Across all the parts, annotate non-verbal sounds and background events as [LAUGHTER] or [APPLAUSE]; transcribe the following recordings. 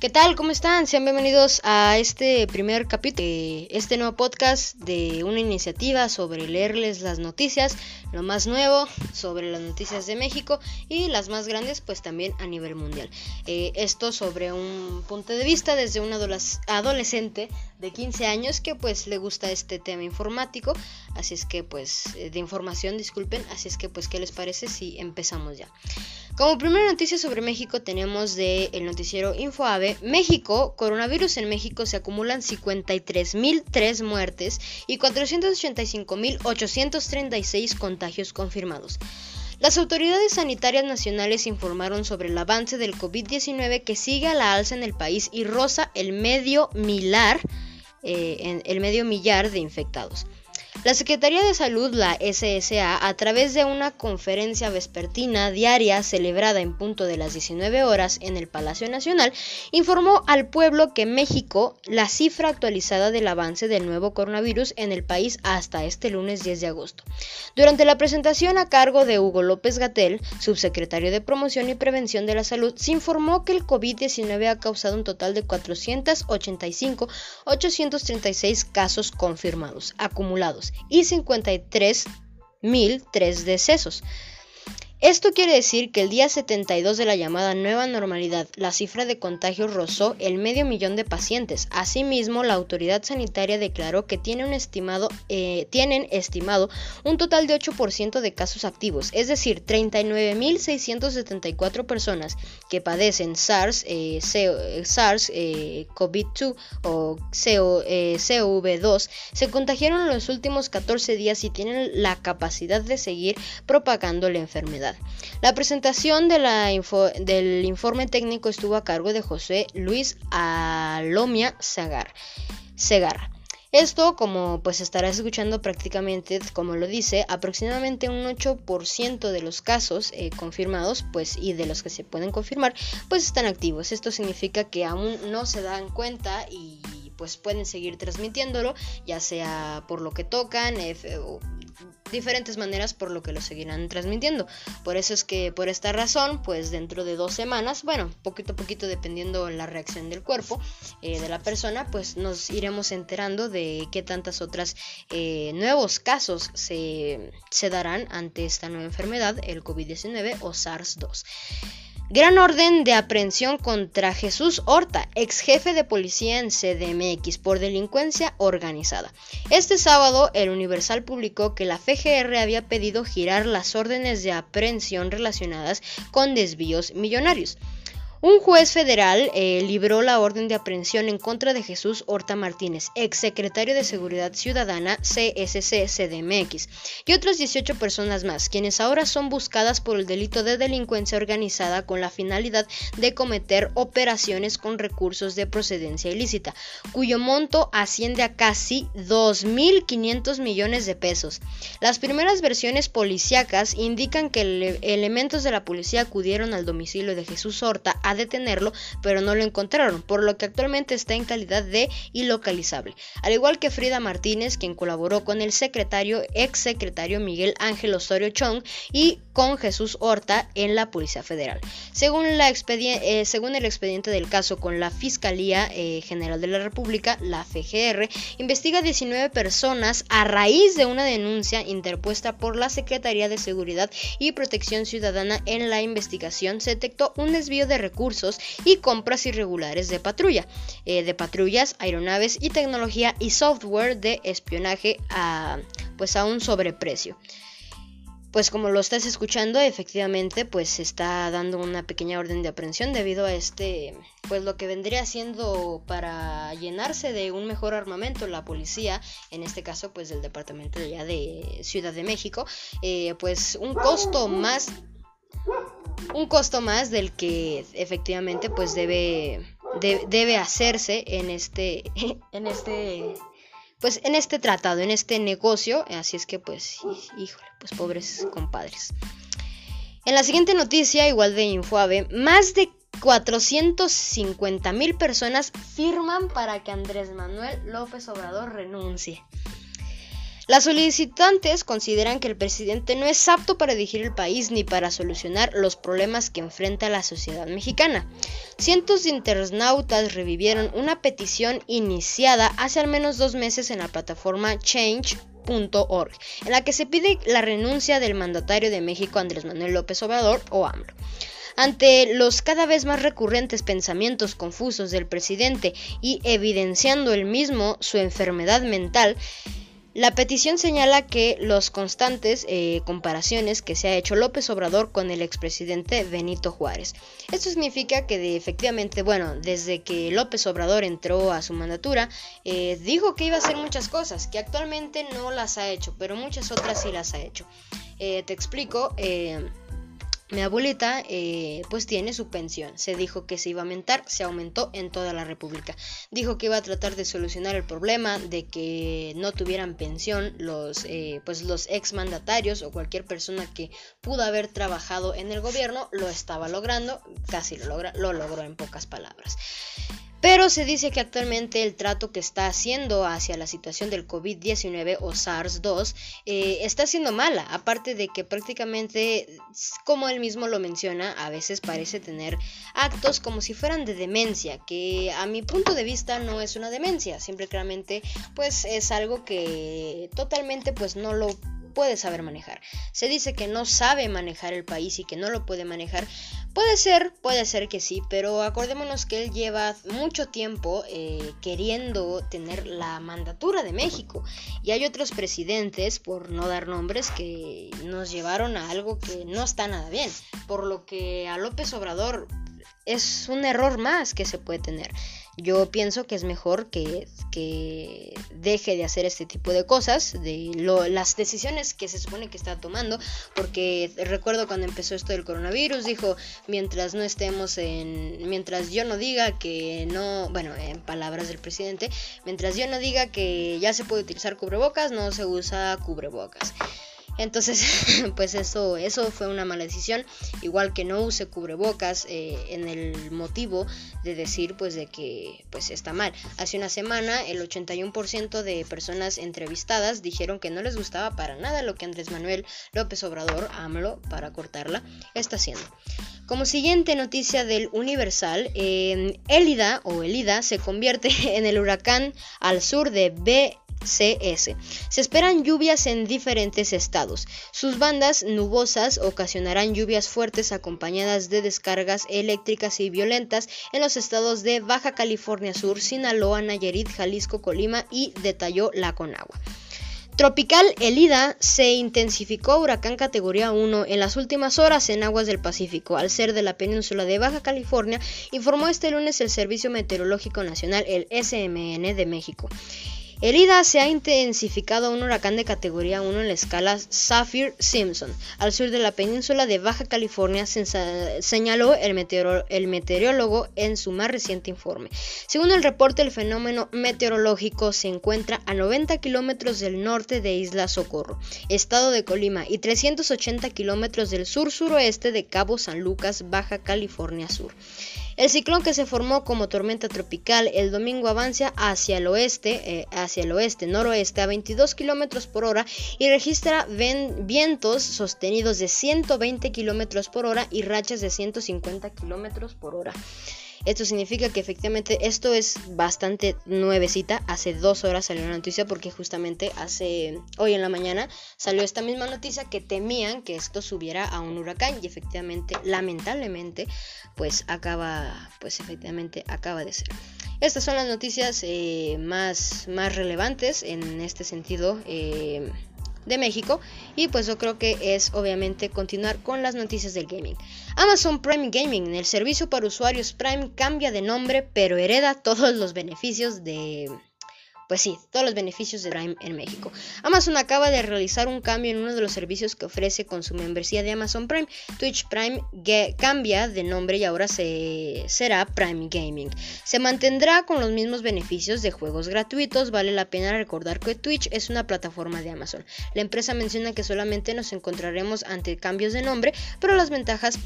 ¿Qué tal? ¿Cómo están? Sean bienvenidos a este primer capítulo de este nuevo podcast de una iniciativa sobre leerles las noticias, lo más nuevo sobre las noticias de México y las más grandes pues también a nivel mundial. Eh, esto sobre un punto de vista desde un adolescente de 15 años que pues le gusta este tema informático, así es que pues eh, de información, disculpen, así es que pues ¿qué les parece si empezamos ya? Como primera noticia sobre México tenemos de noticiero InfoAve, México, coronavirus en México se acumulan 53.003 muertes y 485.836 contagios confirmados. Las autoridades sanitarias nacionales informaron sobre el avance del COVID-19 que sigue a la alza en el país y roza el medio milar, eh, el medio millar de infectados. La Secretaría de Salud, la SSA, a través de una conferencia vespertina diaria celebrada en punto de las 19 horas en el Palacio Nacional, informó al pueblo que México la cifra actualizada del avance del nuevo coronavirus en el país hasta este lunes 10 de agosto. Durante la presentación a cargo de Hugo López Gatel, subsecretario de Promoción y Prevención de la Salud, se informó que el COVID-19 ha causado un total de 485.836 casos confirmados, acumulados y 53.003 decesos. Esto quiere decir que el día 72 de la llamada nueva normalidad, la cifra de contagios rozó el medio millón de pacientes. Asimismo, la autoridad sanitaria declaró que tiene un estimado, eh, tienen estimado un total de 8% de casos activos, es decir, 39.674 personas que padecen SARS, eh, eh, SARS COVID-2 o COV2 se contagiaron en los últimos 14 días y tienen la capacidad de seguir propagando la enfermedad. La presentación del informe técnico estuvo a cargo de José Luis Alomia Segar. Esto, como pues estarás escuchando prácticamente, como lo dice, aproximadamente un 8% de los casos eh, confirmados, pues y de los que se pueden confirmar, pues están activos. Esto significa que aún no se dan cuenta y pues pueden seguir transmitiéndolo, ya sea por lo que tocan, o diferentes maneras por lo que lo seguirán transmitiendo. Por eso es que por esta razón, pues dentro de dos semanas, bueno, poquito a poquito dependiendo la reacción del cuerpo eh, de la persona, pues nos iremos enterando de qué tantas otras eh, nuevos casos se, se darán ante esta nueva enfermedad, el COVID-19 o SARS-2. Gran orden de aprehensión contra Jesús Horta, ex jefe de policía en CDMX por delincuencia organizada. Este sábado, el Universal publicó que la FGR había pedido girar las órdenes de aprehensión relacionadas con desvíos millonarios. Un juez federal eh, libró la orden de aprehensión en contra de Jesús Horta Martínez, ex secretario de Seguridad Ciudadana CSC CDMX, y otras 18 personas más, quienes ahora son buscadas por el delito de delincuencia organizada con la finalidad de cometer operaciones con recursos de procedencia ilícita, cuyo monto asciende a casi 2.500 millones de pesos. Las primeras versiones policíacas indican que elementos de la policía acudieron al domicilio de Jesús Horta a detenerlo, pero no lo encontraron, por lo que actualmente está en calidad de ilocalizable. Al igual que Frida Martínez, quien colaboró con el secretario, ex secretario Miguel Ángel Osorio Chong y con Jesús Horta en la Policía Federal. Según, la eh, según el expediente del caso con la Fiscalía eh, General de la República, la FGR, investiga 19 personas a raíz de una denuncia interpuesta por la Secretaría de Seguridad y Protección Ciudadana en la investigación. Se detectó un desvío de recursos y compras irregulares de patrulla, eh, de patrullas, aeronaves y tecnología y software de espionaje a, pues a un sobreprecio. Pues como lo estás escuchando, efectivamente, pues se está dando una pequeña orden de aprehensión debido a este, pues lo que vendría siendo para llenarse de un mejor armamento la policía, en este caso, pues del departamento ya de Ciudad de México, eh, pues un costo más un costo más del que efectivamente pues debe, debe hacerse en este [LAUGHS] en este pues en este tratado, en este negocio, así es que pues híjole, pues pobres compadres. En la siguiente noticia, igual de Infoave, más de 450 mil personas firman para que Andrés Manuel López Obrador renuncie. Las solicitantes consideran que el presidente no es apto para dirigir el país ni para solucionar los problemas que enfrenta la sociedad mexicana. Cientos de internautas revivieron una petición iniciada hace al menos dos meses en la plataforma change.org, en la que se pide la renuncia del mandatario de México Andrés Manuel López Obrador o AMLO. Ante los cada vez más recurrentes pensamientos confusos del presidente y evidenciando el mismo su enfermedad mental, la petición señala que los constantes eh, comparaciones que se ha hecho López Obrador con el expresidente Benito Juárez. Esto significa que efectivamente, bueno, desde que López Obrador entró a su mandatura, eh, dijo que iba a hacer muchas cosas, que actualmente no las ha hecho, pero muchas otras sí las ha hecho. Eh, te explico. Mi abuelita eh, pues tiene su pensión. Se dijo que se iba a aumentar, se aumentó en toda la República. Dijo que iba a tratar de solucionar el problema de que no tuvieran pensión los eh, pues los exmandatarios o cualquier persona que pudo haber trabajado en el gobierno. Lo estaba logrando, casi lo logra, lo logró en pocas palabras. Pero se dice que actualmente el trato que está haciendo hacia la situación del COVID-19 o SARS-2 eh, está siendo mala, aparte de que prácticamente, como él mismo lo menciona, a veces parece tener actos como si fueran de demencia, que a mi punto de vista no es una demencia, simplemente pues es algo que totalmente pues no lo puede saber manejar. Se dice que no sabe manejar el país y que no lo puede manejar. Puede ser, puede ser que sí, pero acordémonos que él lleva mucho tiempo eh, queriendo tener la mandatura de México. Y hay otros presidentes, por no dar nombres, que nos llevaron a algo que no está nada bien. Por lo que a López Obrador es un error más que se puede tener. Yo pienso que es mejor que, que deje de hacer este tipo de cosas, de las decisiones que se supone que está tomando, porque recuerdo cuando empezó esto del coronavirus, dijo, mientras no estemos en, mientras yo no diga que no, bueno, en palabras del presidente, mientras yo no diga que ya se puede utilizar cubrebocas, no se usa cubrebocas. Entonces, [LAUGHS] pues eso, eso fue una mala decisión. Igual que no use cubrebocas eh, en el motivo de decir pues de que pues está mal. Hace una semana el 81% de personas entrevistadas dijeron que no les gustaba para nada lo que Andrés Manuel López Obrador, AMLO, para cortarla, está haciendo. Como siguiente noticia del Universal, eh, Elida o Elida se convierte [LAUGHS] en el huracán al sur de B CS. Se esperan lluvias en diferentes estados. Sus bandas nubosas ocasionarán lluvias fuertes acompañadas de descargas eléctricas y violentas en los estados de Baja California Sur, Sinaloa, Nayarit, Jalisco, Colima y detalló la Conagua. Tropical Elida se intensificó huracán categoría 1 en las últimas horas en aguas del Pacífico, al ser de la península de Baja California, informó este lunes el Servicio Meteorológico Nacional, el SMN de México. El se ha intensificado a un huracán de categoría 1 en la escala Saffir-Simpson, al sur de la península de Baja California, señaló el, el, meteorólogo en su más reciente informe. Según el reporte, el fenómeno meteorológico se encuentra a 90 kilómetros del norte de Isla Socorro, estado de Colima, y 380 kilómetros del sur-suroeste de Cabo San Lucas, Baja California Sur. El ciclón que se formó como tormenta tropical el domingo avanza hacia el oeste, eh, hacia el oeste, noroeste a 22 km por hora y registra vientos sostenidos de 120 km por hora y rachas de 150 km por hora. Esto significa que efectivamente esto es bastante nuevecita. Hace dos horas salió una noticia porque justamente hace hoy en la mañana salió esta misma noticia que temían que esto subiera a un huracán y efectivamente, lamentablemente, pues acaba, pues efectivamente acaba de ser. Estas son las noticias eh, más, más relevantes en este sentido. Eh, de México y pues yo creo que es obviamente continuar con las noticias del gaming. Amazon Prime Gaming, el servicio para usuarios Prime cambia de nombre pero hereda todos los beneficios de pues sí, todos los beneficios de Prime en México. Amazon acaba de realizar un cambio en uno de los servicios que ofrece con su membresía de Amazon Prime. Twitch Prime cambia de nombre y ahora se será Prime Gaming. Se mantendrá con los mismos beneficios de juegos gratuitos. Vale la pena recordar que Twitch es una plataforma de Amazon. La empresa menciona que solamente nos encontraremos ante cambios de nombre, pero las ventajas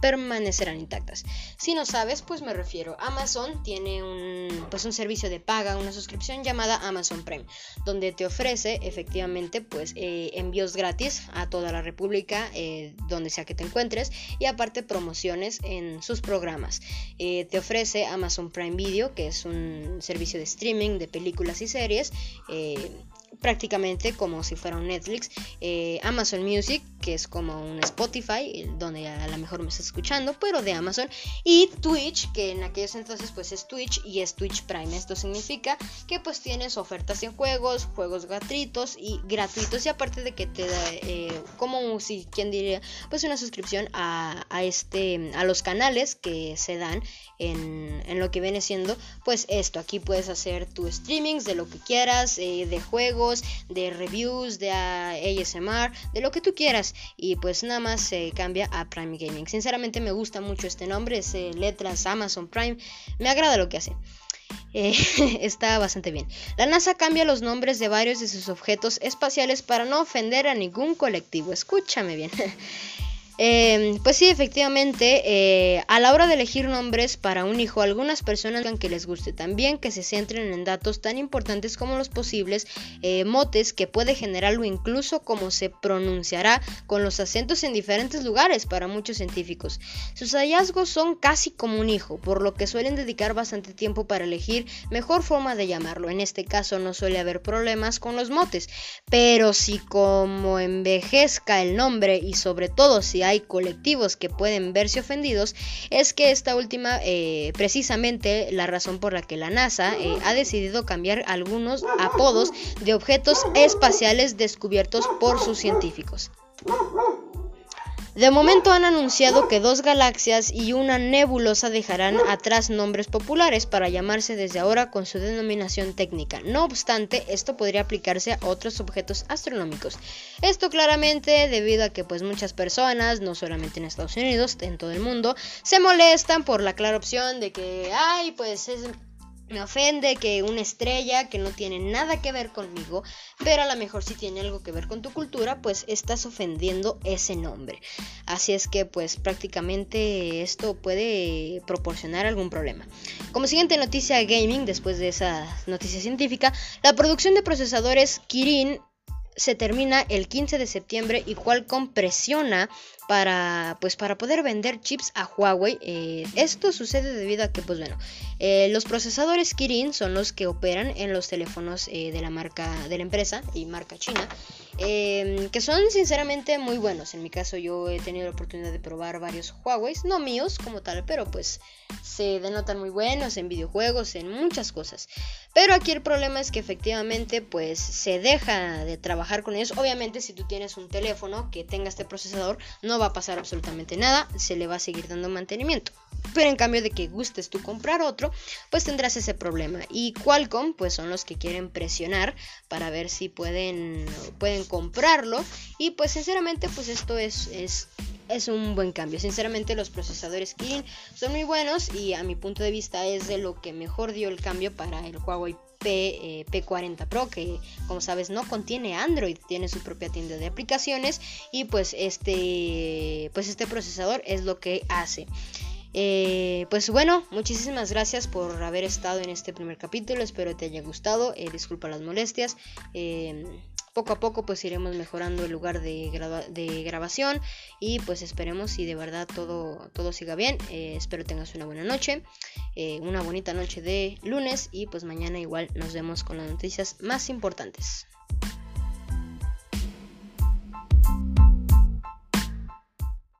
permanecerán intactas. Si no sabes, pues me refiero. Amazon tiene un, pues un servicio de paga, una suscripción llamada llamada Amazon Prime, donde te ofrece efectivamente pues eh, envíos gratis a toda la República, eh, donde sea que te encuentres, y aparte promociones en sus programas. Eh, te ofrece Amazon Prime Video, que es un servicio de streaming de películas y series prácticamente como si fuera un Netflix, Amazon Music, que es como un Spotify, donde a lo mejor me estás escuchando, pero de Amazon, y Twitch, que en aquellos entonces pues es Twitch y es Twitch Prime. Esto significa que pues tienes ofertas en juegos, juegos gratuitos y gratuitos y aparte de que te da eh, como si quien diría pues una suscripción a, este a los canales que se dan en, en, lo que viene siendo pues esto aquí puedes hacer tu streamings de lo que quieras eh, de juegos de reviews, de ASMR, de lo que tú quieras. Y pues nada más se cambia a Prime Gaming. Sinceramente me gusta mucho este nombre, es eh, letras Amazon Prime. Me agrada lo que hace. Eh, [LAUGHS] está bastante bien. La NASA cambia los nombres de varios de sus objetos espaciales para no ofender a ningún colectivo. Escúchame bien. [LAUGHS] Em, pues sí, efectivamente, eh, a la hora de elegir nombres para un hijo, algunas personas que les guste también que se centren en datos tan importantes como los posibles eh, motes que puede generarlo, incluso como se pronunciará con los acentos en diferentes lugares para muchos científicos. Sus hallazgos son casi como un hijo, por lo que suelen dedicar bastante tiempo para elegir mejor forma de llamarlo. En este caso no suele haber problemas con los motes, pero si como envejezca el nombre y sobre todo si hay colectivos que pueden verse ofendidos, es que esta última, eh, precisamente la razón por la que la NASA eh, ha decidido cambiar algunos apodos de objetos espaciales descubiertos por sus científicos. De momento han anunciado que dos galaxias y una nebulosa dejarán atrás nombres populares para llamarse desde ahora con su denominación técnica. No obstante, esto podría aplicarse a otros objetos astronómicos. Esto claramente debido a que pues muchas personas, no solamente en Estados Unidos, en todo el mundo, se molestan por la clara opción de que, ay, pues es me ofende que una estrella que no tiene nada que ver conmigo, pero a lo mejor si tiene algo que ver con tu cultura, pues estás ofendiendo ese nombre. Así es que pues prácticamente esto puede proporcionar algún problema. Como siguiente noticia gaming, después de esa noticia científica, la producción de procesadores Kirin se termina el 15 de septiembre y Qualcomm presiona para pues para poder vender chips a Huawei. Eh, esto sucede debido a que pues bueno eh, los procesadores Kirin son los que operan en los teléfonos eh, de la marca de la empresa y marca china Em, que son sinceramente muy buenos. En mi caso yo he tenido la oportunidad de probar varios Huawei, no míos como tal, pero pues se denotan muy buenos en videojuegos, en muchas cosas. Pero aquí el problema es que efectivamente pues se deja de trabajar con ellos. Obviamente si tú tienes un teléfono que tenga este procesador no va a pasar absolutamente nada, se le va a seguir dando mantenimiento. Pero en cambio de que gustes tú comprar otro, pues tendrás ese problema. Y Qualcomm, pues son los que quieren presionar para ver si pueden, pueden comprarlo. Y pues sinceramente, pues esto es, es, es un buen cambio. Sinceramente los procesadores Kirin son muy buenos y a mi punto de vista es de lo que mejor dio el cambio para el Huawei P, eh, 40 Pro que como sabes no contiene Android tiene su propia tienda de aplicaciones y pues este pues este procesador es lo que hace eh, pues bueno, muchísimas gracias por haber estado en este primer capítulo. Espero te haya gustado. Eh, disculpa las molestias. Eh, poco a poco pues iremos mejorando el lugar de, de grabación y pues esperemos si de verdad todo, todo siga bien. espero tengas una buena noche, una bonita noche de lunes y pues mañana igual nos vemos con las noticias más importantes.